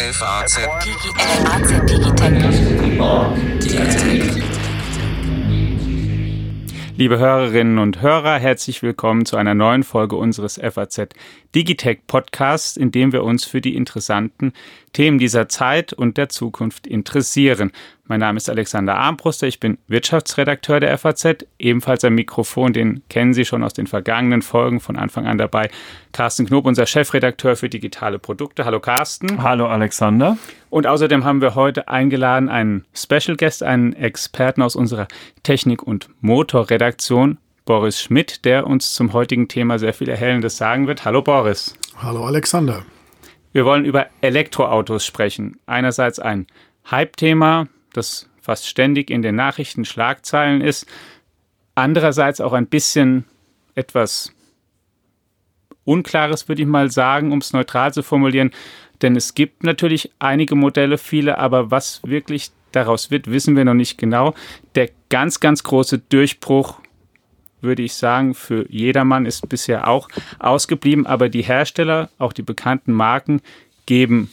FAZ Liebe Hörerinnen und Hörer, herzlich willkommen zu einer neuen Folge unseres FAZ Digitech Podcasts, in dem wir uns für die interessanten Themen dieser Zeit und der Zukunft interessieren. Mein Name ist Alexander Armbruster, ich bin Wirtschaftsredakteur der FAZ, ebenfalls am Mikrofon, den kennen Sie schon aus den vergangenen Folgen von Anfang an dabei. Carsten Knob, unser Chefredakteur für digitale Produkte. Hallo Carsten. Hallo Alexander. Und außerdem haben wir heute eingeladen einen Special Guest, einen Experten aus unserer Technik- und Motorredaktion, Boris Schmidt, der uns zum heutigen Thema sehr viel Erhellendes sagen wird. Hallo Boris. Hallo Alexander. Wir wollen über Elektroautos sprechen. Einerseits ein Hype-Thema, das fast ständig in den Nachrichten Schlagzeilen ist. Andererseits auch ein bisschen etwas Unklares, würde ich mal sagen, um es neutral zu formulieren. Denn es gibt natürlich einige Modelle, viele, aber was wirklich daraus wird, wissen wir noch nicht genau. Der ganz, ganz große Durchbruch, würde ich sagen, für jedermann ist bisher auch ausgeblieben. Aber die Hersteller, auch die bekannten Marken, geben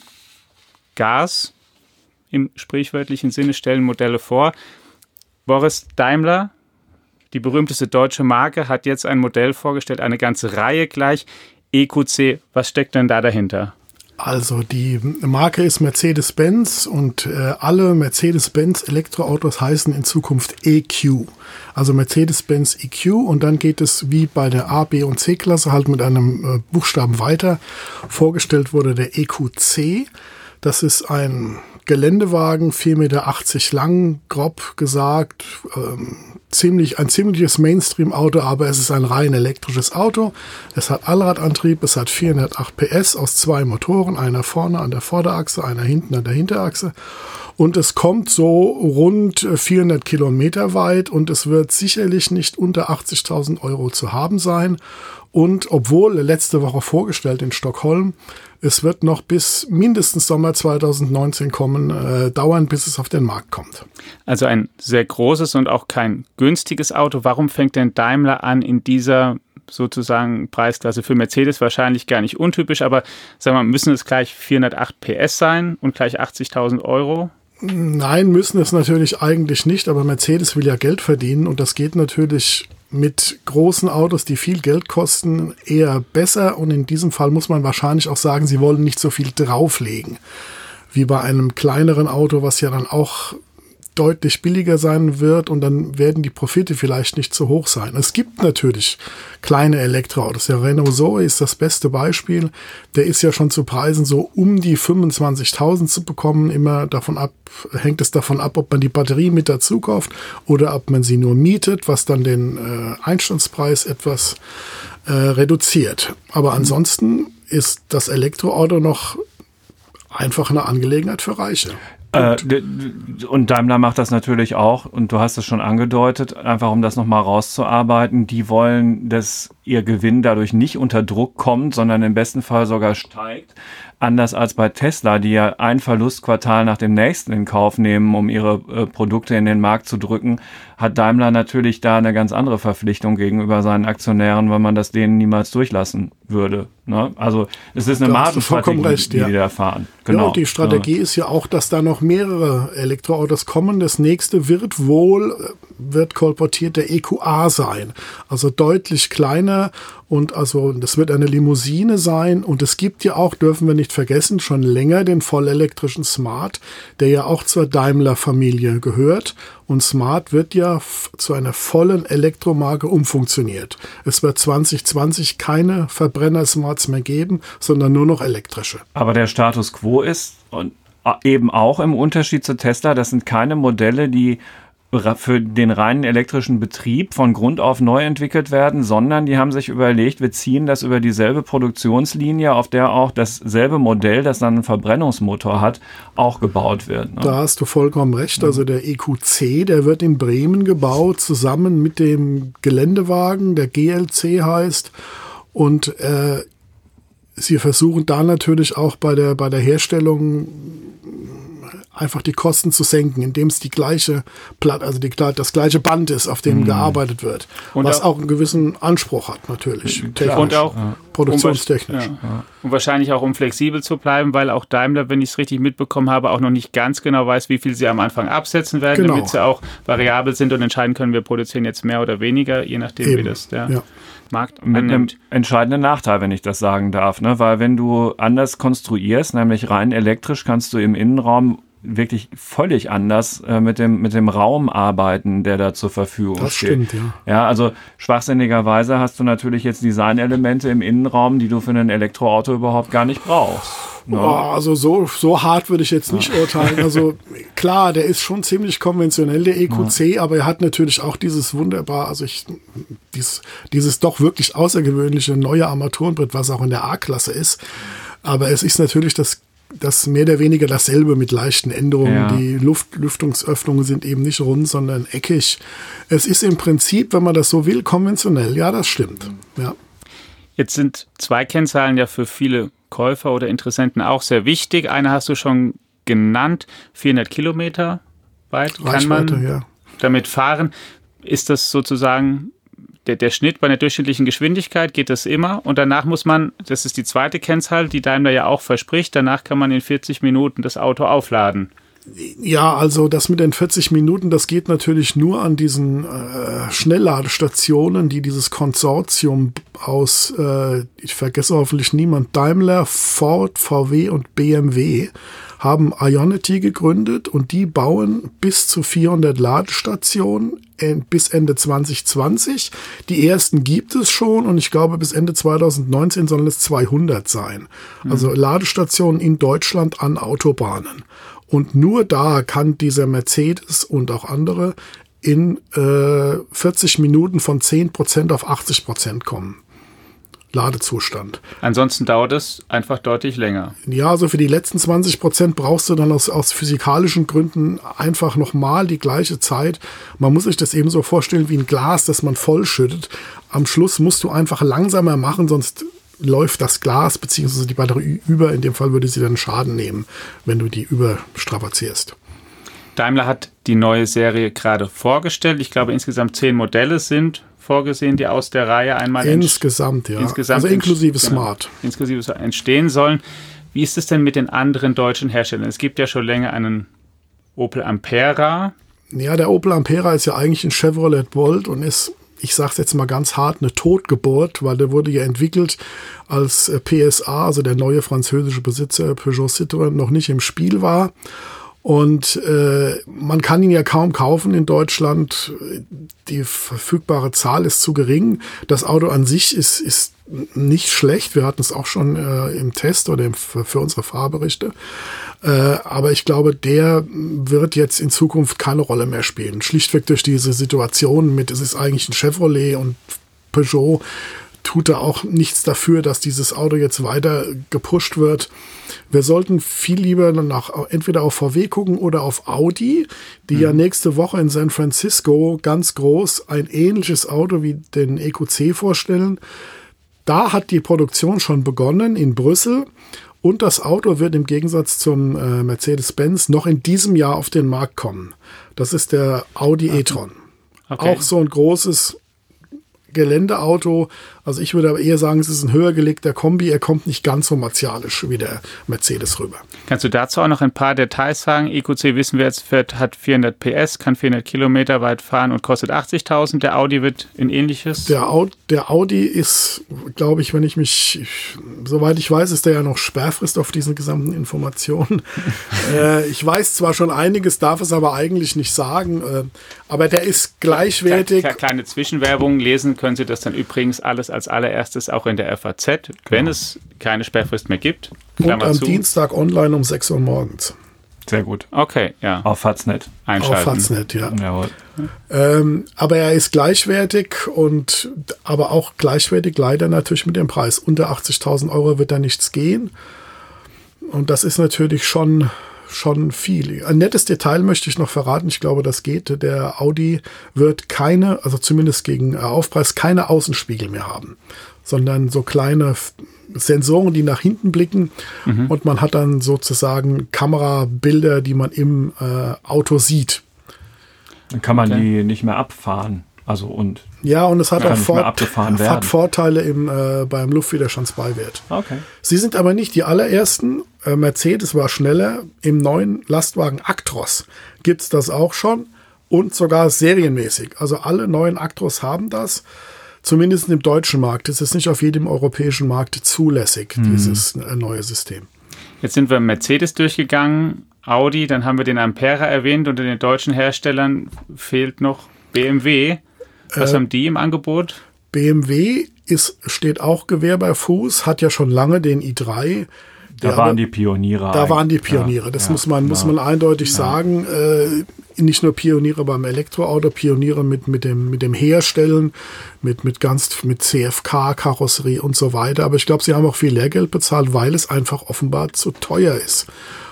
Gas im sprichwörtlichen Sinne, stellen Modelle vor. Boris Daimler, die berühmteste deutsche Marke, hat jetzt ein Modell vorgestellt, eine ganze Reihe gleich. EQC, was steckt denn da dahinter? Also die Marke ist Mercedes-Benz und äh, alle Mercedes-Benz Elektroautos heißen in Zukunft EQ. Also Mercedes-Benz EQ und dann geht es wie bei der A, B und C-Klasse halt mit einem äh, Buchstaben weiter. Vorgestellt wurde der EQC. Das ist ein Geländewagen, 4,80 Meter lang, grob gesagt, ähm, ziemlich, ein ziemliches Mainstream-Auto, aber es ist ein rein elektrisches Auto. Es hat Allradantrieb, es hat 408 PS aus zwei Motoren, einer vorne an der Vorderachse, einer hinten an der Hinterachse. Und es kommt so rund 400 Kilometer weit und es wird sicherlich nicht unter 80.000 Euro zu haben sein. Und obwohl letzte Woche vorgestellt in Stockholm, es wird noch bis mindestens Sommer 2019 kommen, äh, dauern, bis es auf den Markt kommt. Also ein sehr großes und auch kein günstiges Auto. Warum fängt denn Daimler an, in dieser sozusagen Preisklasse für Mercedes wahrscheinlich gar nicht untypisch, aber sagen wir mal, müssen es gleich 408 PS sein und gleich 80.000 Euro? Nein, müssen es natürlich eigentlich nicht, aber Mercedes will ja Geld verdienen und das geht natürlich mit großen Autos, die viel Geld kosten, eher besser. Und in diesem Fall muss man wahrscheinlich auch sagen, sie wollen nicht so viel drauflegen. Wie bei einem kleineren Auto, was ja dann auch deutlich billiger sein wird und dann werden die Profite vielleicht nicht so hoch sein. Es gibt natürlich kleine Elektroautos. Der Renault Zoe ist das beste Beispiel. Der ist ja schon zu Preisen so um die 25.000 zu bekommen. Immer davon ab, hängt es davon ab, ob man die Batterie mit dazu kauft oder ob man sie nur mietet, was dann den äh, Einstandspreis etwas äh, reduziert. Aber ansonsten ist das Elektroauto noch einfach eine Angelegenheit für Reiche. Äh, und Daimler macht das natürlich auch, und du hast es schon angedeutet, einfach um das nochmal rauszuarbeiten. Die wollen, dass ihr Gewinn dadurch nicht unter Druck kommt, sondern im besten Fall sogar steigt. Anders als bei Tesla, die ja ein Verlustquartal nach dem nächsten in Kauf nehmen, um ihre äh, Produkte in den Markt zu drücken, hat Daimler natürlich da eine ganz andere Verpflichtung gegenüber seinen Aktionären, weil man das denen niemals durchlassen würde. Ne? Also es ist eine Margenstrategie, recht, die ja. die da fahren. Genau. Ja, und die Strategie ja. ist ja auch, dass da noch mehrere Elektroautos kommen. Das nächste wird wohl, äh, wird kolportiert der EQA sein. Also deutlich kleiner und also das wird eine Limousine sein. Und es gibt ja auch, dürfen wir nicht vergessen, schon länger den vollelektrischen Smart, der ja auch zur Daimler-Familie gehört. Und Smart wird ja zu einer vollen Elektromarke umfunktioniert. Es wird 2020 keine Verbrenner-Smarts mehr geben, sondern nur noch elektrische. Aber der Status quo ist und eben auch im Unterschied zu Tesla, das sind keine Modelle, die für den reinen elektrischen Betrieb von Grund auf neu entwickelt werden, sondern die haben sich überlegt, wir ziehen das über dieselbe Produktionslinie, auf der auch dasselbe Modell, das dann einen Verbrennungsmotor hat, auch gebaut wird. Ne? Da hast du vollkommen recht. Also der EQC, der wird in Bremen gebaut, zusammen mit dem Geländewagen, der GLC heißt. Und äh, sie versuchen da natürlich auch bei der, bei der Herstellung einfach die Kosten zu senken, indem es die gleiche Platt, also die, das gleiche Band ist, auf dem mhm. gearbeitet wird. Und was auch, auch, einen gewissen Anspruch hat, natürlich. Technisch, und auch ja. produktionstechnisch. Um, ja. Und wahrscheinlich auch, um flexibel zu bleiben, weil auch Daimler, wenn ich es richtig mitbekommen habe, auch noch nicht ganz genau weiß, wie viel sie am Anfang absetzen werden, genau. damit sie auch variabel sind und entscheiden können, wir produzieren jetzt mehr oder weniger, je nachdem, Eben. wie das der ja. Markt Mit einem entscheidenden Nachteil, wenn ich das sagen darf, ne? weil wenn du anders konstruierst, nämlich rein elektrisch, kannst du im Innenraum wirklich völlig anders äh, mit, dem, mit dem Raum arbeiten, der da zur Verfügung das steht. Das stimmt, ja. Ja, also schwachsinnigerweise hast du natürlich jetzt Designelemente im Innenraum, die du für ein Elektroauto überhaupt gar nicht brauchst. Ne? Oh, also so, so hart würde ich jetzt nicht ja. urteilen. Also klar, der ist schon ziemlich konventionell, der EQC, ja. aber er hat natürlich auch dieses wunderbar, also ich, dieses, dieses doch wirklich außergewöhnliche neue Armaturenbrett, was auch in der A-Klasse ist. Aber es ist natürlich das das mehr oder weniger dasselbe mit leichten Änderungen. Ja. Die Luft, Lüftungsöffnungen sind eben nicht rund, sondern eckig. Es ist im Prinzip, wenn man das so will, konventionell. Ja, das stimmt. Ja. Jetzt sind zwei Kennzahlen ja für viele Käufer oder Interessenten auch sehr wichtig. Eine hast du schon genannt, 400 Kilometer weit kann man ja. damit fahren. Ist das sozusagen der, der Schnitt bei einer durchschnittlichen Geschwindigkeit geht das immer und danach muss man, das ist die zweite Kennzahl, die Daimler ja auch verspricht, danach kann man in 40 Minuten das Auto aufladen. Ja, also das mit den 40 Minuten, das geht natürlich nur an diesen äh, Schnellladestationen, die dieses Konsortium aus, äh, ich vergesse hoffentlich niemand, Daimler, Ford, VW und BMW haben Ionity gegründet und die bauen bis zu 400 Ladestationen bis Ende 2020. Die ersten gibt es schon und ich glaube bis Ende 2019 sollen es 200 sein. Mhm. Also Ladestationen in Deutschland an Autobahnen. Und nur da kann dieser Mercedes und auch andere in äh, 40 Minuten von 10% auf 80% kommen. Ladezustand. Ansonsten dauert es einfach deutlich länger. Ja, also für die letzten 20 Prozent brauchst du dann aus, aus physikalischen Gründen einfach nochmal die gleiche Zeit. Man muss sich das eben so vorstellen wie ein Glas, das man vollschüttet. Am Schluss musst du einfach langsamer machen, sonst läuft das Glas bzw. die Batterie über. In dem Fall würde sie dann Schaden nehmen, wenn du die überstrapazierst. Daimler hat die neue Serie gerade vorgestellt. Ich glaube, insgesamt zehn Modelle sind vorgesehen, die aus der Reihe einmal insgesamt, ja. Insgesamt also inklusive genau, Smart. Inklusive entstehen sollen. Wie ist es denn mit den anderen deutschen Herstellern? Es gibt ja schon länger einen Opel Ampera. Ja, der Opel Ampera ist ja eigentlich ein Chevrolet Bolt und ist, ich sage es jetzt mal ganz hart, eine Totgeburt, weil der wurde ja entwickelt, als PSA, also der neue französische Besitzer Peugeot Citroën, noch nicht im Spiel war. Und äh, man kann ihn ja kaum kaufen in Deutschland. Die verfügbare Zahl ist zu gering. Das Auto an sich ist, ist nicht schlecht. Wir hatten es auch schon äh, im Test oder im, für unsere Fahrberichte. Äh, aber ich glaube, der wird jetzt in Zukunft keine Rolle mehr spielen. Schlichtweg durch diese Situation mit, es ist eigentlich ein Chevrolet und Peugeot tut da auch nichts dafür, dass dieses Auto jetzt weiter gepusht wird. Wir sollten viel lieber nach, entweder auf VW gucken oder auf Audi, die mhm. ja nächste Woche in San Francisco ganz groß ein ähnliches Auto wie den EQC vorstellen. Da hat die Produktion schon begonnen in Brüssel und das Auto wird im Gegensatz zum äh, Mercedes-Benz noch in diesem Jahr auf den Markt kommen. Das ist der Audi e-tron. Okay. Auch so ein großes Geländeauto. Also ich würde aber eher sagen, es ist ein höher gelegter Kombi. Er kommt nicht ganz so martialisch wie der Mercedes rüber. Kannst du dazu auch noch ein paar Details sagen? EQC wissen wir jetzt, hat 400 PS, kann 400 Kilometer weit fahren und kostet 80.000. Der Audi wird in ähnliches. Der, Audi, der Audi ist, glaube ich, wenn ich mich, ich, soweit ich weiß, ist der ja noch Sperrfrist auf diesen gesamten Informationen. äh, ich weiß zwar schon einiges, darf es aber eigentlich nicht sagen. Äh, aber der ist gleichwertig. Kleine Zwischenwerbung lesen können Sie das dann übrigens alles als allererstes auch in der FAZ, genau. wenn es keine Sperrfrist mehr gibt. Klammer Und am zu. Dienstag online um 6 Uhr morgens. Sehr gut. Okay, ja. Auf Faznet. Einschalten. Auf Faznet, ja. Jawohl. Ähm, aber er ist gleichwertig und aber auch gleichwertig leider natürlich mit dem Preis. Unter 80.000 Euro wird da nichts gehen. Und das ist natürlich schon schon viel. Ein nettes Detail möchte ich noch verraten. Ich glaube, das geht. Der Audi wird keine, also zumindest gegen äh, Aufpreis, keine Außenspiegel mehr haben, sondern so kleine Sensoren, die nach hinten blicken mhm. und man hat dann sozusagen Kamerabilder, die man im äh, Auto sieht. Dann kann man okay. die nicht mehr abfahren. Also und ja, und es hat auch Vor hat Vorteile im, äh, beim Luftwiderstandsbeiwert. Okay. Sie sind aber nicht die allerersten. Äh, Mercedes war schneller. Im neuen Lastwagen Actros gibt es das auch schon und sogar serienmäßig. Also alle neuen Actros haben das. Zumindest im deutschen Markt. Es ist nicht auf jedem europäischen Markt zulässig, mhm. dieses äh, neue System. Jetzt sind wir Mercedes durchgegangen, Audi, dann haben wir den Ampera erwähnt. Unter den deutschen Herstellern fehlt noch BMW. Was äh, haben die im Angebot? BMW ist, steht auch Gewehr bei Fuß, hat ja schon lange den i3. Da waren die Pioniere. Da waren die Pioniere. Das ja, muss man, muss man eindeutig ja. sagen. Äh, nicht nur Pioniere beim Elektroauto, Pioniere mit, mit dem, mit dem Herstellen, mit, mit ganz, mit CFK, Karosserie und so weiter. Aber ich glaube, sie haben auch viel Lehrgeld bezahlt, weil es einfach offenbar zu teuer ist.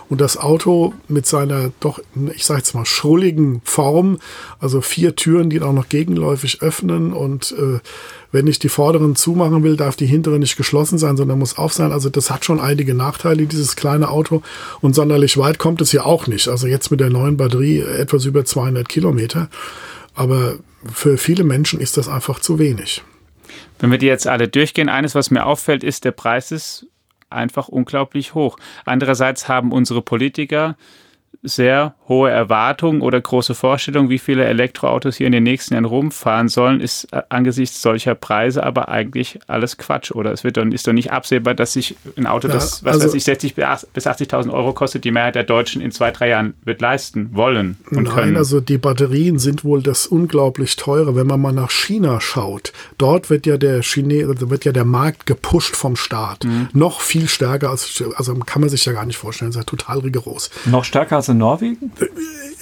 Und das Auto mit seiner doch, ich sage jetzt mal, schrulligen Form, also vier Türen, die auch noch gegenläufig öffnen und äh, wenn ich die vorderen zumachen will, darf die hintere nicht geschlossen sein, sondern muss auf sein. Also das hat schon einige Nachteile, dieses kleine Auto. Und sonderlich weit kommt es ja auch nicht. Also jetzt mit der neuen Batterie etwas über 200 Kilometer. Aber für viele Menschen ist das einfach zu wenig. Wenn wir die jetzt alle durchgehen, eines, was mir auffällt, ist, der Preis ist einfach unglaublich hoch. Andererseits haben unsere Politiker sehr hohe Erwartungen oder große Vorstellungen, wie viele Elektroautos hier in den nächsten Jahren rumfahren sollen, ist äh, angesichts solcher Preise aber eigentlich alles Quatsch. Oder es wird doch, ist doch nicht absehbar, dass sich ein Auto, ja, das, was also, weiß ich, 60 bis 80.000 Euro kostet, die Mehrheit der Deutschen in zwei, drei Jahren wird leisten wollen und Nein, können. also die Batterien sind wohl das unglaublich teure. Wenn man mal nach China schaut, dort wird ja der Chine also wird ja der Markt gepusht vom Staat. Mhm. Noch viel stärker als, also kann man sich ja gar nicht vorstellen, ist ja total rigoros. Noch stärker als in Norwegen?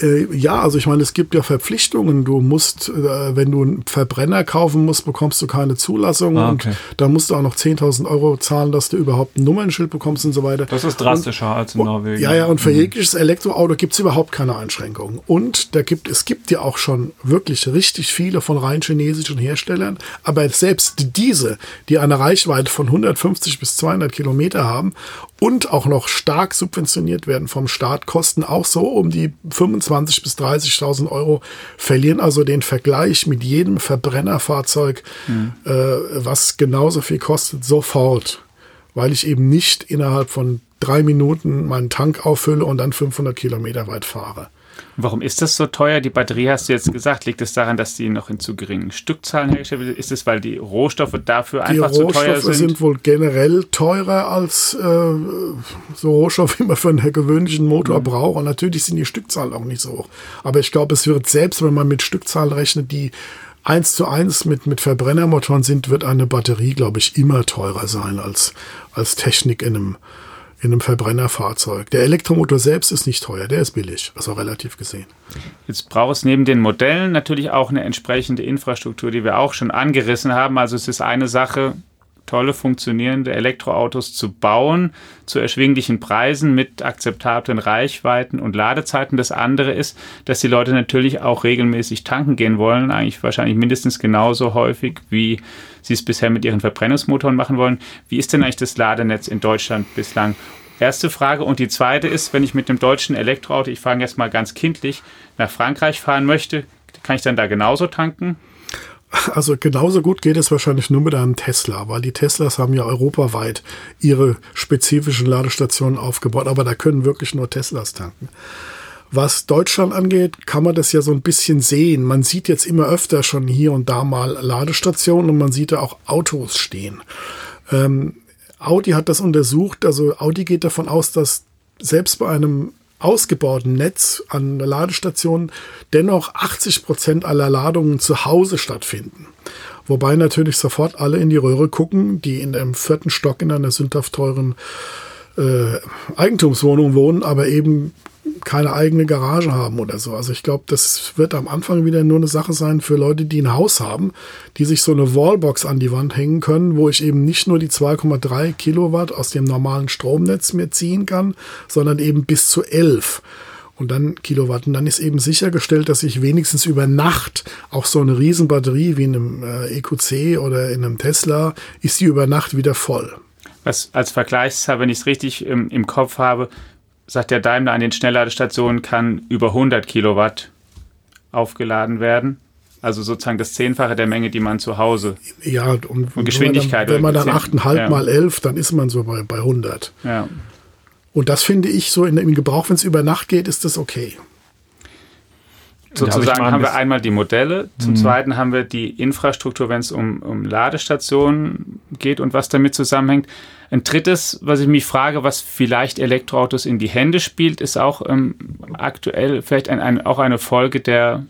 Äh, ja, also ich meine, es gibt ja Verpflichtungen. Du musst, äh, wenn du einen Verbrenner kaufen musst, bekommst du keine Zulassung ah, okay. und dann musst du auch noch 10.000 Euro zahlen, dass du überhaupt ein Nummernschild bekommst und so weiter. Das ist drastischer und, als in Norwegen. Ja, ja, und für mhm. jegliches Elektroauto gibt es überhaupt keine Einschränkungen. Und da gibt, es gibt ja auch schon wirklich richtig viele von rein chinesischen Herstellern, aber selbst diese, die eine Reichweite von 150 bis 200 Kilometer haben und auch noch stark subventioniert werden vom Staat, kosten auch so um die 25.000 bis 30.000 Euro, verlieren also den Vergleich mit jedem Verbrennerfahrzeug, mhm. äh, was genauso viel kostet, sofort, weil ich eben nicht innerhalb von drei Minuten meinen Tank auffülle und dann 500 Kilometer weit fahre. Warum ist das so teuer? Die Batterie hast du jetzt gesagt. Liegt es daran, dass die noch in zu geringen Stückzahlen hergestellt wird? Ist es, weil die Rohstoffe dafür die einfach Rohstoffe zu teuer sind? Die Rohstoffe sind wohl generell teurer als äh, so Rohstoffe, wie man für einen gewöhnlichen Motor mhm. braucht. Und natürlich sind die Stückzahlen auch nicht so hoch. Aber ich glaube, es wird selbst, wenn man mit Stückzahlen rechnet, die eins zu eins mit, mit Verbrennermotoren sind, wird eine Batterie, glaube ich, immer teurer sein als, als Technik in einem in einem Verbrennerfahrzeug. Der Elektromotor selbst ist nicht teuer, der ist billig, also relativ gesehen. Jetzt braucht es neben den Modellen natürlich auch eine entsprechende Infrastruktur, die wir auch schon angerissen haben. Also es ist eine Sache, tolle funktionierende Elektroautos zu bauen zu erschwinglichen Preisen mit akzeptablen Reichweiten und Ladezeiten. Das andere ist, dass die Leute natürlich auch regelmäßig tanken gehen wollen, eigentlich wahrscheinlich mindestens genauso häufig, wie sie es bisher mit ihren Verbrennungsmotoren machen wollen. Wie ist denn eigentlich das Ladenetz in Deutschland bislang? Erste Frage. Und die zweite ist, wenn ich mit dem deutschen Elektroauto, ich fange jetzt mal ganz kindlich, nach Frankreich fahren möchte, kann ich dann da genauso tanken? Also genauso gut geht es wahrscheinlich nur mit einem Tesla, weil die Teslas haben ja europaweit ihre spezifischen Ladestationen aufgebaut, aber da können wirklich nur Teslas tanken. Was Deutschland angeht, kann man das ja so ein bisschen sehen. Man sieht jetzt immer öfter schon hier und da mal Ladestationen und man sieht da auch Autos stehen. Ähm, Audi hat das untersucht. Also Audi geht davon aus, dass selbst bei einem ausgebauten Netz an Ladestationen dennoch 80 Prozent aller Ladungen zu Hause stattfinden. Wobei natürlich sofort alle in die Röhre gucken, die in dem vierten Stock in einer sündhaft teuren äh, Eigentumswohnung wohnen, aber eben keine eigene Garage haben oder so. Also ich glaube, das wird am Anfang wieder nur eine Sache sein für Leute, die ein Haus haben, die sich so eine Wallbox an die Wand hängen können, wo ich eben nicht nur die 2,3 Kilowatt aus dem normalen Stromnetz mir ziehen kann, sondern eben bis zu 11 und dann Kilowatt. Und dann ist eben sichergestellt, dass ich wenigstens über Nacht auch so eine Riesenbatterie wie in einem äh, EQC oder in einem Tesla, ist die über Nacht wieder voll. Was als Vergleichszahl, wenn ich es richtig im, im Kopf habe, sagt der Daimler an den Schnellladestationen kann über 100 Kilowatt aufgeladen werden. Also sozusagen das Zehnfache der Menge, die man zu Hause. Ja, und, und Geschwindigkeit. Wenn man dann, wenn man dann 8,5 ja. mal 11, dann ist man so bei, bei 100. Ja. Und das finde ich so in, im Gebrauch, wenn es über Nacht geht, ist das okay. Sozusagen haben wir einmal die Modelle, zum mhm. zweiten haben wir die Infrastruktur, wenn es um, um Ladestationen geht und was damit zusammenhängt. Ein drittes, was ich mich frage, was vielleicht Elektroautos in die Hände spielt, ist auch ähm, aktuell vielleicht ein, ein, auch eine Folge der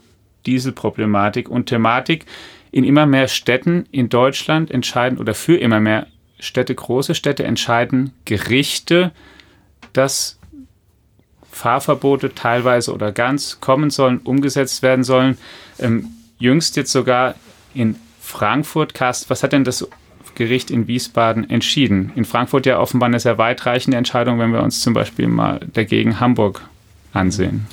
Dieselproblematik und Thematik. In immer mehr Städten in Deutschland entscheiden oder für immer mehr Städte, große Städte entscheiden Gerichte, dass Fahrverbote teilweise oder ganz kommen sollen, umgesetzt werden sollen. Ähm, jüngst jetzt sogar in Frankfurt, Kast, was hat denn das Gericht in Wiesbaden entschieden? In Frankfurt ja offenbar eine sehr weitreichende Entscheidung, wenn wir uns zum Beispiel mal dagegen Hamburg ansehen.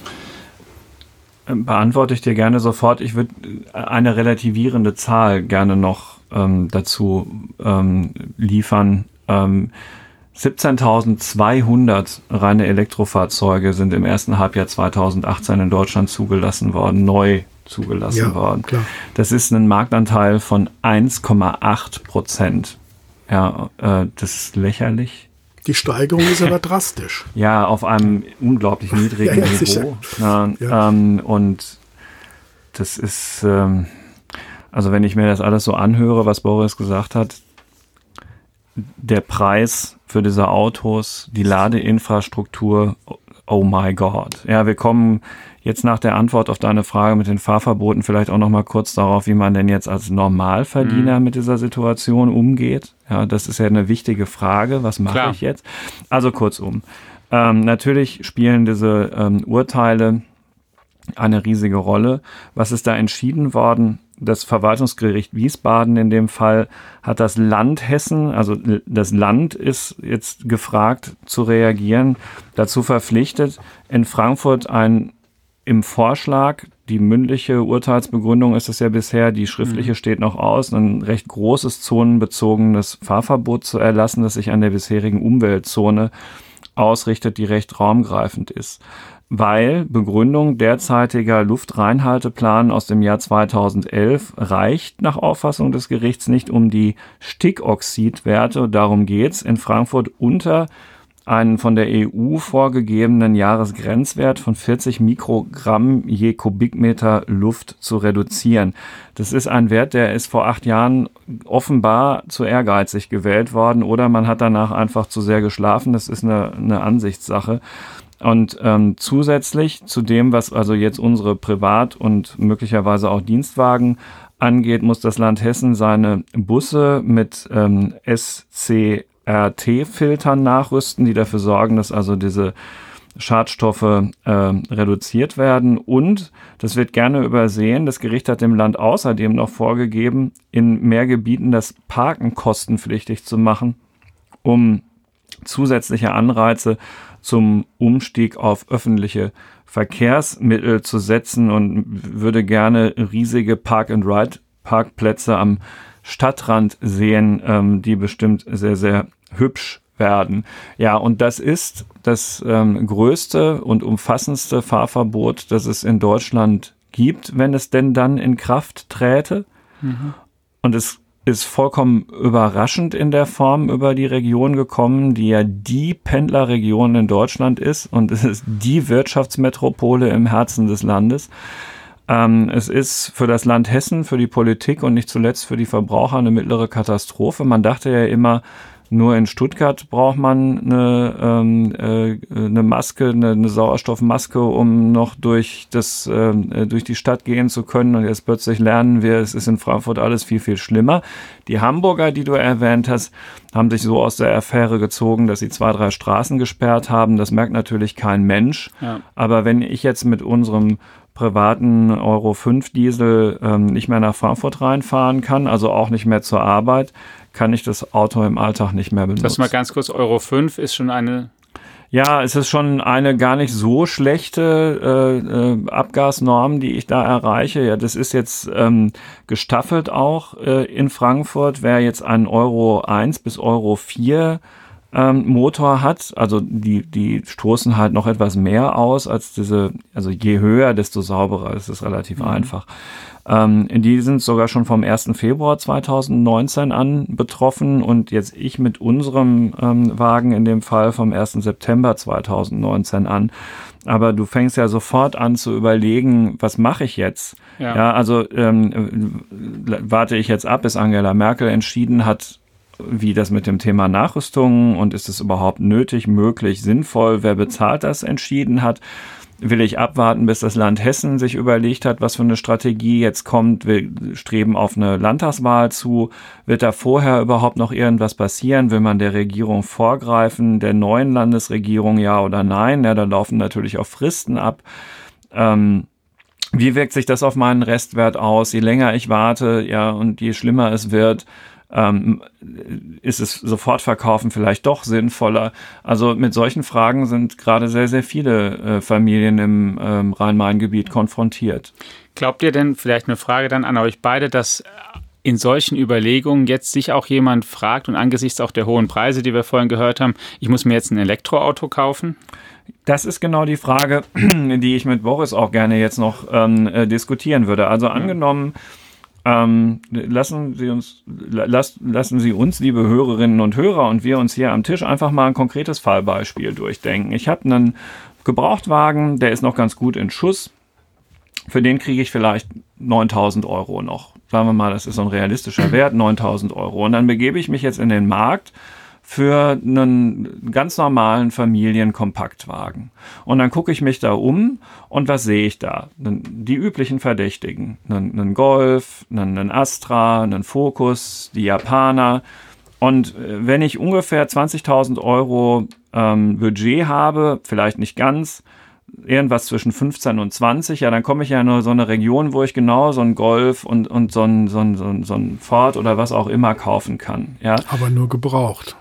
Ähm, beantworte ich dir gerne sofort. Ich würde eine relativierende Zahl gerne noch ähm, dazu ähm, liefern. Ähm, 17.200 reine Elektrofahrzeuge sind im ersten Halbjahr 2018 in Deutschland zugelassen worden, neu zugelassen ja, worden. Klar. Das ist ein Marktanteil von 1,8 Prozent. Ja, äh, das ist lächerlich. Die Steigerung ist aber drastisch. Ja, auf einem unglaublich niedrigen ja, ja, Niveau. Ja, ähm, und das ist, ähm, also wenn ich mir das alles so anhöre, was Boris gesagt hat, der Preis für diese Autos, die Ladeinfrastruktur, oh my God. Ja, wir kommen jetzt nach der Antwort auf deine Frage mit den Fahrverboten vielleicht auch noch mal kurz darauf, wie man denn jetzt als Normalverdiener mhm. mit dieser Situation umgeht. Ja, das ist ja eine wichtige Frage. Was mache ich jetzt? Also kurzum. Ähm, natürlich spielen diese ähm, Urteile eine riesige Rolle. Was ist da entschieden worden? Das Verwaltungsgericht Wiesbaden in dem Fall hat das Land Hessen, also das Land ist jetzt gefragt zu reagieren, dazu verpflichtet, in Frankfurt ein im Vorschlag, die mündliche Urteilsbegründung ist es ja bisher, die schriftliche mhm. steht noch aus, ein recht großes zonenbezogenes Fahrverbot zu erlassen, das sich an der bisherigen Umweltzone ausrichtet, die recht raumgreifend ist weil Begründung derzeitiger Luftreinhalteplan aus dem Jahr 2011 reicht nach Auffassung des Gerichts nicht, um die Stickoxidwerte, darum geht's, in Frankfurt unter einen von der EU vorgegebenen Jahresgrenzwert von 40 Mikrogramm je Kubikmeter Luft zu reduzieren. Das ist ein Wert, der ist vor acht Jahren offenbar zu ehrgeizig gewählt worden oder man hat danach einfach zu sehr geschlafen. Das ist eine, eine Ansichtssache. Und ähm, zusätzlich zu dem, was also jetzt unsere Privat- und möglicherweise auch Dienstwagen angeht, muss das Land Hessen seine Busse mit ähm, SCRT-Filtern nachrüsten, die dafür sorgen, dass also diese Schadstoffe äh, reduziert werden. Und das wird gerne übersehen. Das Gericht hat dem Land außerdem noch vorgegeben, in mehr Gebieten das Parken kostenpflichtig zu machen, um zusätzliche Anreize zum Umstieg auf öffentliche Verkehrsmittel zu setzen und würde gerne riesige Park-and-Ride-Parkplätze am Stadtrand sehen, ähm, die bestimmt sehr, sehr hübsch werden. Ja, und das ist das ähm, größte und umfassendste Fahrverbot, das es in Deutschland gibt, wenn es denn dann in Kraft träte. Mhm. Und es ist vollkommen überraschend in der Form über die Region gekommen, die ja die Pendlerregion in Deutschland ist und es ist die Wirtschaftsmetropole im Herzen des Landes. Ähm, es ist für das Land Hessen, für die Politik und nicht zuletzt für die Verbraucher eine mittlere Katastrophe. Man dachte ja immer, Nur in Stuttgart braucht man eine, ähm, äh, eine Maske, eine, eine Sauerstoffmaske, um noch durch das äh, durch die Stadt gehen zu können. Und jetzt plötzlich lernen wir, es ist in Frankfurt alles viel viel schlimmer. Die Hamburger, die du erwähnt hast, haben sich so aus der Affäre gezogen, dass sie zwei drei Straßen gesperrt haben. Das merkt natürlich kein Mensch. Ja. Aber wenn ich jetzt mit unserem privaten Euro 5 Diesel ähm, nicht mehr nach Frankfurt reinfahren kann, also auch nicht mehr zur Arbeit, kann ich das Auto im Alltag nicht mehr benutzen. Das mal ganz kurz, Euro 5 ist schon eine ja, es ist schon eine gar nicht so schlechte äh, äh, Abgasnorm, die ich da erreiche. Ja, das ist jetzt ähm, gestaffelt auch äh, in Frankfurt. Wer jetzt einen Euro 1 bis Euro 4 ähm, Motor hat, also die, die stoßen halt noch etwas mehr aus als diese, also je höher, desto sauberer. Das ist relativ mhm. einfach. Ähm, die sind sogar schon vom 1. Februar 2019 an betroffen und jetzt ich mit unserem ähm, Wagen in dem Fall vom 1. September 2019 an. Aber du fängst ja sofort an zu überlegen, was mache ich jetzt? Ja, ja also ähm, warte ich jetzt ab, bis Angela Merkel entschieden hat, wie das mit dem Thema Nachrüstung und ist es überhaupt nötig, möglich, sinnvoll, wer bezahlt das entschieden hat will ich abwarten, bis das Land Hessen sich überlegt hat, was für eine Strategie jetzt kommt. Wir streben auf eine Landtagswahl zu. Wird da vorher überhaupt noch irgendwas passieren? Will man der Regierung vorgreifen, der neuen Landesregierung ja oder nein? Ja, da laufen natürlich auch Fristen ab. Ähm, wie wirkt sich das auf meinen Restwert aus? Je länger ich warte, ja, und je schlimmer es wird, ähm, ist es sofort verkaufen vielleicht doch sinnvoller? Also mit solchen Fragen sind gerade sehr, sehr viele äh, Familien im ähm, Rhein-Main-Gebiet konfrontiert. Glaubt ihr denn, vielleicht eine Frage dann an euch beide, dass in solchen Überlegungen jetzt sich auch jemand fragt und angesichts auch der hohen Preise, die wir vorhin gehört haben, ich muss mir jetzt ein Elektroauto kaufen? Das ist genau die Frage, die ich mit Boris auch gerne jetzt noch ähm, äh, diskutieren würde. Also angenommen, ähm, lassen Sie uns, las, lassen Sie uns, liebe Hörerinnen und Hörer, und wir uns hier am Tisch einfach mal ein konkretes Fallbeispiel durchdenken. Ich habe einen Gebrauchtwagen, der ist noch ganz gut in Schuss. Für den kriege ich vielleicht 9000 Euro noch. Sagen wir mal, das ist so ein realistischer Wert, 9000 Euro. Und dann begebe ich mich jetzt in den Markt für einen ganz normalen Familienkompaktwagen. Und dann gucke ich mich da um und was sehe ich da? Die üblichen Verdächtigen. Einen Golf, einen Astra, einen Focus, die Japaner. Und äh, wenn ich ungefähr 20.000 Euro ähm, Budget habe, vielleicht nicht ganz, irgendwas zwischen 15 und 20, ja, dann komme ich ja in so eine Region, wo ich genau so ein Golf und, und so ein, so ein, so ein, so ein Ford oder was auch immer kaufen kann. Ja. Aber nur gebraucht.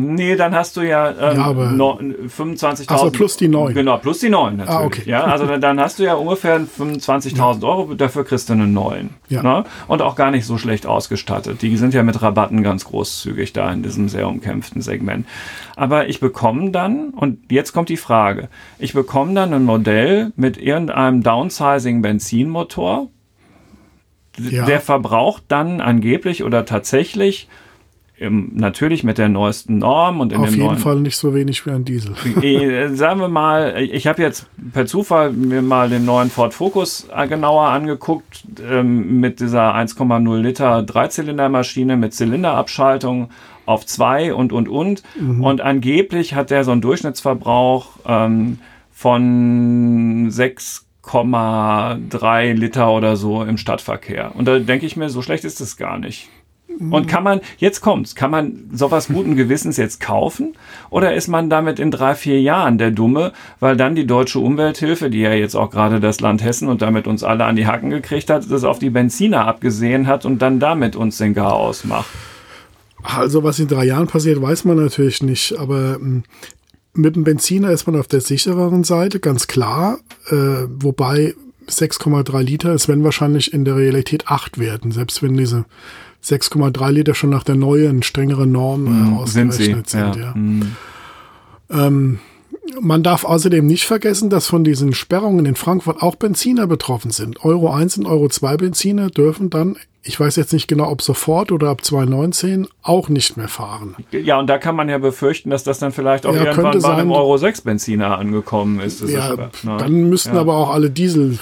Nee, dann hast du ja, ähm, ja 25.000. Also plus die 9. Genau, plus die 9 natürlich. Ah, okay. Ja, also dann hast du ja ungefähr 25.000 ja. Euro, dafür kriegst du einen neuen. Ja. Ne? Und auch gar nicht so schlecht ausgestattet. Die sind ja mit Rabatten ganz großzügig da in diesem sehr umkämpften Segment. Aber ich bekomme dann, und jetzt kommt die Frage, ich bekomme dann ein Modell mit irgendeinem Downsizing-Benzinmotor. Ja. Der verbraucht dann angeblich oder tatsächlich im, natürlich mit der neuesten Norm und in Auf dem jeden neuen, Fall nicht so wenig wie ein Diesel. Äh, sagen wir mal, ich habe jetzt per Zufall mir mal den neuen Ford Focus äh, genauer angeguckt ähm, mit dieser 1,0 Liter Dreizylindermaschine mit Zylinderabschaltung auf zwei und und und. Mhm. Und angeblich hat der so einen Durchschnittsverbrauch ähm, von 6,3 Liter oder so im Stadtverkehr. Und da denke ich mir, so schlecht ist es gar nicht. Und kann man, jetzt kommt's, kann man sowas guten Gewissens jetzt kaufen? Oder ist man damit in drei, vier Jahren der Dumme, weil dann die deutsche Umwelthilfe, die ja jetzt auch gerade das Land Hessen und damit uns alle an die Hacken gekriegt hat, das auf die Benziner abgesehen hat und dann damit uns den Chaos macht? Also was in drei Jahren passiert, weiß man natürlich nicht. Aber hm, mit dem Benziner ist man auf der sichereren Seite, ganz klar. Äh, wobei 6,3 Liter, es werden wahrscheinlich in der Realität 8 werden, selbst wenn diese 6,3 Liter schon nach der neuen, strengeren Norm äh, mm, ausgerechnet sind. sind ja. ja. Mm. Ähm, man darf außerdem nicht vergessen, dass von diesen Sperrungen in Frankfurt auch Benziner betroffen sind. Euro 1 und Euro 2 Benziner dürfen dann ich weiß jetzt nicht genau, ob sofort oder ab 2019 auch nicht mehr fahren. Ja, und da kann man ja befürchten, dass das dann vielleicht auch ja, irgendwann bei einem Euro 6 Benziner angekommen ist. Das ja, ist, ne? dann müssten ja. aber auch alle Diesel äh,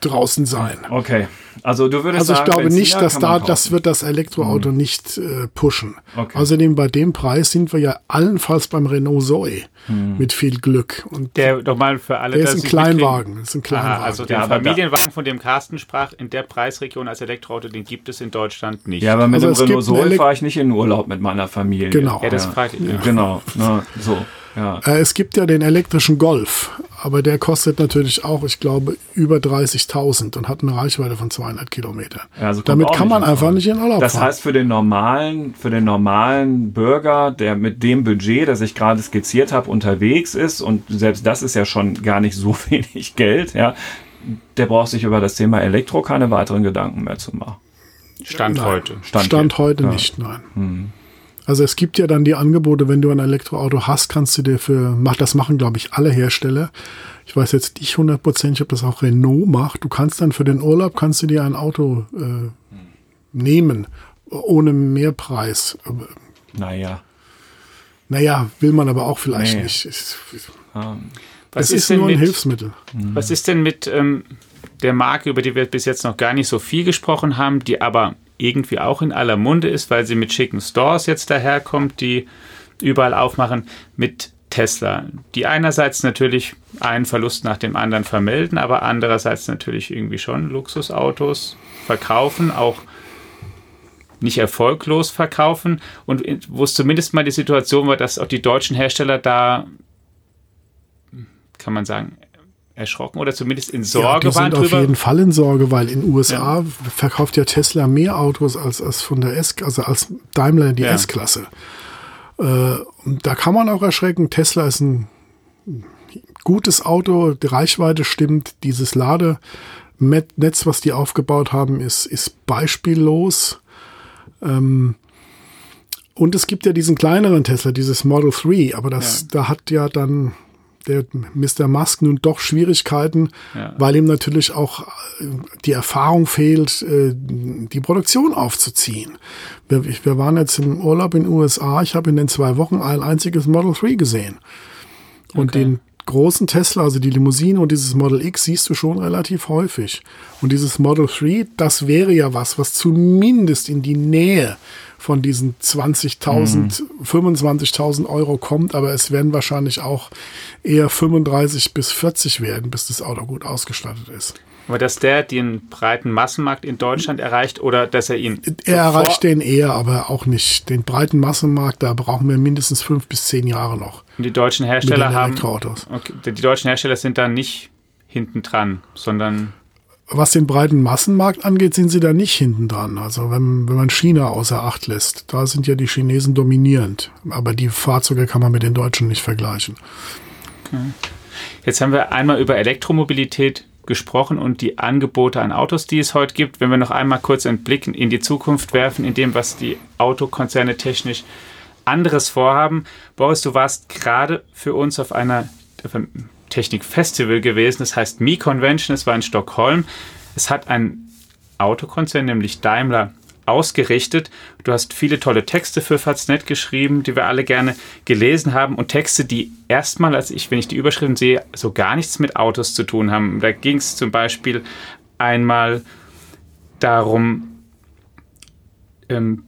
draußen sein. Okay. Also du würdest Also ich sagen, glaube Benziner nicht, dass da, das wird das Elektroauto hm. nicht äh, pushen. Okay. Außerdem bei dem Preis sind wir ja allenfalls beim Renault Zoe hm. mit viel Glück. Und der nochmal für alle. Der ist ein Kleinwagen. Ist ein Kleinwagen. Aha, also der ja, Familienwagen, von dem Carsten sprach, in der Preisregion als Elektroauto, den gibt es in Deutschland nicht. Ja, aber mit also dem Renault Zoe fahre ich nicht in Urlaub mit meiner Familie. Genau. Ja, das ja. frage ich. Ja. Genau. Na, so. Ja. Äh, es gibt ja den elektrischen Golf, aber der kostet natürlich auch, ich glaube, über 30.000 und hat eine Reichweite von 200 Kilometern. Ja, also Damit kann man einfach nicht in Urlaub Das fahren. heißt, für den normalen, für den normalen Bürger, der mit dem Budget, das ich gerade skizziert habe, unterwegs ist und selbst das ist ja schon gar nicht so wenig Geld, ja, der braucht sich über das Thema Elektro keine weiteren Gedanken mehr zu machen. Stand nein. heute. Stand, Stand heute ja. nicht, nein. Hm. Also es gibt ja dann die Angebote, wenn du ein Elektroauto hast, kannst du dir für, mach, das machen glaube ich alle Hersteller. Ich weiß jetzt nicht hundertprozentig, ob das auch Renault macht. Du kannst dann für den Urlaub, kannst du dir ein Auto äh, nehmen, ohne Mehrpreis. Naja. Naja, will man aber auch vielleicht nee. nicht. Es, ah. es ist, ist nur ein mit, Hilfsmittel. Was ist denn mit ähm, der Marke, über die wir bis jetzt noch gar nicht so viel gesprochen haben, die aber irgendwie auch in aller Munde ist, weil sie mit schicken Stores jetzt daherkommt, die überall aufmachen, mit Tesla, die einerseits natürlich einen Verlust nach dem anderen vermelden, aber andererseits natürlich irgendwie schon Luxusautos verkaufen, auch nicht erfolglos verkaufen. Und wo es zumindest mal die Situation war, dass auch die deutschen Hersteller da, kann man sagen, erschrocken oder zumindest in Sorge ja, die waren sind drüber. auf jeden Fall in Sorge, weil in USA ja. verkauft ja Tesla mehr Autos als, als von der S, also als Daimler die ja. S-Klasse. Äh, da kann man auch erschrecken. Tesla ist ein gutes Auto, die Reichweite stimmt, dieses Ladenetz, was die aufgebaut haben, ist, ist beispiellos. Ähm, und es gibt ja diesen kleineren Tesla, dieses Model 3, aber das, ja. da hat ja dann der Mr. Musk nun doch Schwierigkeiten, ja. weil ihm natürlich auch äh, die Erfahrung fehlt, äh, die Produktion aufzuziehen. Wir, wir waren jetzt im Urlaub in den USA. Ich habe in den zwei Wochen ein einziges Model 3 gesehen. Und okay. den großen Tesla, also die Limousine und dieses Model X siehst du schon relativ häufig. Und dieses Model 3, das wäre ja was, was zumindest in die Nähe von diesen 20.000, mhm. 25.000 Euro kommt, aber es werden wahrscheinlich auch eher 35 bis 40 werden, bis das Auto gut ausgestattet ist. Aber dass der den breiten Massenmarkt in Deutschland erreicht oder dass er ihn. Er erreicht den eher, aber auch nicht. Den breiten Massenmarkt, da brauchen wir mindestens fünf bis zehn Jahre noch. Und die deutschen Hersteller haben. Okay, die deutschen Hersteller sind da nicht hinten dran, sondern was den breiten Massenmarkt angeht, sind sie da nicht hinten dran. Also wenn, wenn man China außer Acht lässt, da sind ja die Chinesen dominierend. Aber die Fahrzeuge kann man mit den Deutschen nicht vergleichen. Okay. Jetzt haben wir einmal über Elektromobilität gesprochen und die Angebote an Autos, die es heute gibt. Wenn wir noch einmal kurz einen Blick in die Zukunft werfen, in dem, was die Autokonzerne technisch anderes vorhaben. Boris, du warst gerade für uns auf einer Technikfestival gewesen. Das heißt Mi Convention. Es war in Stockholm. Es hat ein Autokonzern, nämlich Daimler, ausgerichtet. Du hast viele tolle Texte für Faznet geschrieben, die wir alle gerne gelesen haben und Texte, die erstmal, als ich, wenn ich die Überschriften sehe, so gar nichts mit Autos zu tun haben. Da ging es zum Beispiel einmal darum, ähm,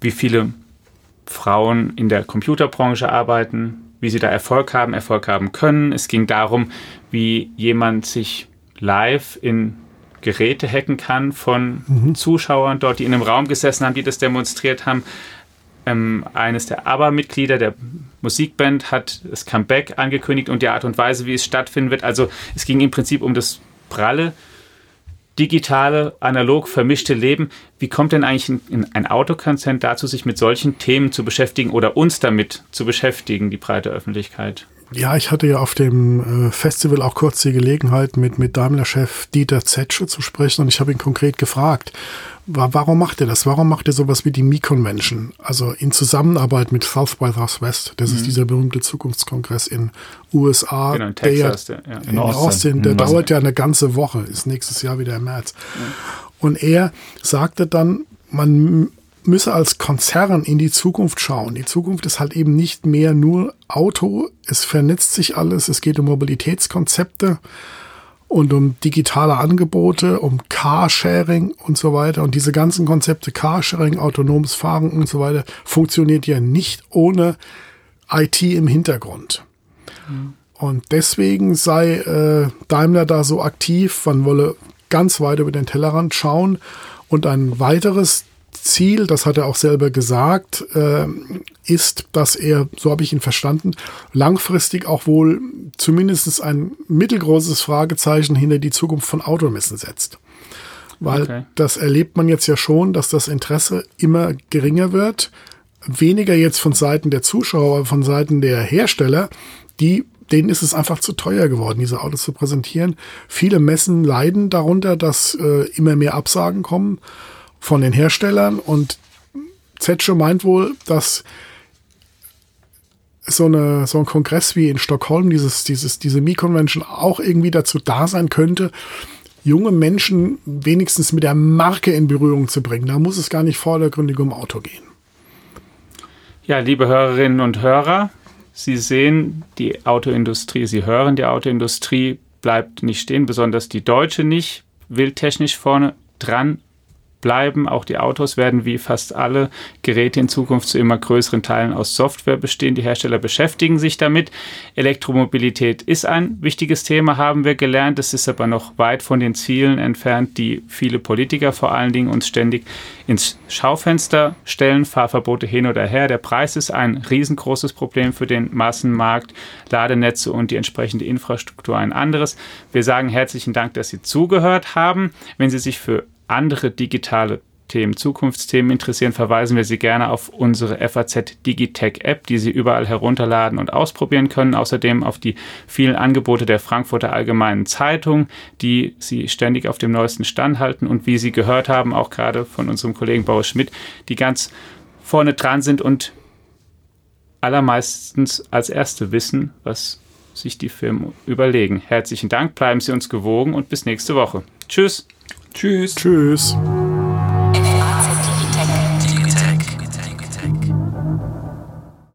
wie viele Frauen in der Computerbranche arbeiten, wie sie da Erfolg haben, Erfolg haben können. Es ging darum, wie jemand sich live in Geräte hacken kann von mhm. Zuschauern dort, die in einem Raum gesessen haben, die das demonstriert haben. Ähm, eines der ABBA-Mitglieder der Musikband hat das Comeback angekündigt und die Art und Weise, wie es stattfinden wird. Also es ging im Prinzip um das pralle, digitale, analog vermischte Leben. Wie kommt denn eigentlich ein, ein Autokonzern dazu, sich mit solchen Themen zu beschäftigen oder uns damit zu beschäftigen, die breite Öffentlichkeit? Ja, ich hatte ja auf dem äh, Festival auch kurz die Gelegenheit, mit, mit Daimler-Chef Dieter Zetsche zu sprechen und ich habe ihn konkret gefragt, warum macht er das? Warum macht er sowas wie die Mi-Convention? Also in Zusammenarbeit mit South by Southwest. Das mhm. ist dieser berühmte Zukunftskongress in USA. Genau, in Texas. Der, ja, in, in Austin. Austin der mhm. dauert ja eine ganze Woche, ist nächstes Jahr wieder im März. Mhm. Und er sagte dann, man müsse als Konzern in die Zukunft schauen. Die Zukunft ist halt eben nicht mehr nur Auto, es vernetzt sich alles, es geht um Mobilitätskonzepte und um digitale Angebote, um Carsharing und so weiter. Und diese ganzen Konzepte, Carsharing, autonomes Fahren und so weiter, funktioniert ja nicht ohne IT im Hintergrund. Mhm. Und deswegen sei äh, Daimler da so aktiv, man wolle ganz weit über den Tellerrand schauen. Und ein weiteres Ziel, das hat er auch selber gesagt, äh, ist, dass er, so habe ich ihn verstanden, langfristig auch wohl zumindest ein mittelgroßes Fragezeichen hinter die Zukunft von Automessen setzt. Weil okay. das erlebt man jetzt ja schon, dass das Interesse immer geringer wird. Weniger jetzt von Seiten der Zuschauer, von Seiten der Hersteller, die denen ist es einfach zu teuer geworden, diese Autos zu präsentieren. Viele Messen leiden darunter, dass äh, immer mehr Absagen kommen von den Herstellern und Zetsche meint wohl, dass so, eine, so ein Kongress wie in Stockholm, dieses, dieses, diese Mi-Convention auch irgendwie dazu da sein könnte, junge Menschen wenigstens mit der Marke in Berührung zu bringen. Da muss es gar nicht vordergründig um Auto gehen. Ja, liebe Hörerinnen und Hörer, Sie sehen die Autoindustrie, Sie hören, die Autoindustrie bleibt nicht stehen, besonders die deutsche nicht, will technisch vorne dran bleiben. Auch die Autos werden wie fast alle Geräte in Zukunft zu immer größeren Teilen aus Software bestehen. Die Hersteller beschäftigen sich damit. Elektromobilität ist ein wichtiges Thema, haben wir gelernt. Es ist aber noch weit von den Zielen entfernt, die viele Politiker vor allen Dingen uns ständig ins Schaufenster stellen. Fahrverbote hin oder her. Der Preis ist ein riesengroßes Problem für den Massenmarkt. Ladennetze und die entsprechende Infrastruktur ein anderes. Wir sagen herzlichen Dank, dass Sie zugehört haben. Wenn Sie sich für andere digitale Themen, Zukunftsthemen interessieren, verweisen wir Sie gerne auf unsere FAZ Digitech App, die Sie überall herunterladen und ausprobieren können. Außerdem auf die vielen Angebote der Frankfurter Allgemeinen Zeitung, die Sie ständig auf dem neuesten Stand halten und wie Sie gehört haben, auch gerade von unserem Kollegen Boris Schmidt, die ganz vorne dran sind und allermeistens als Erste wissen, was sich die Firmen überlegen. Herzlichen Dank, bleiben Sie uns gewogen und bis nächste Woche. Tschüss. Tschüss. Tschüss.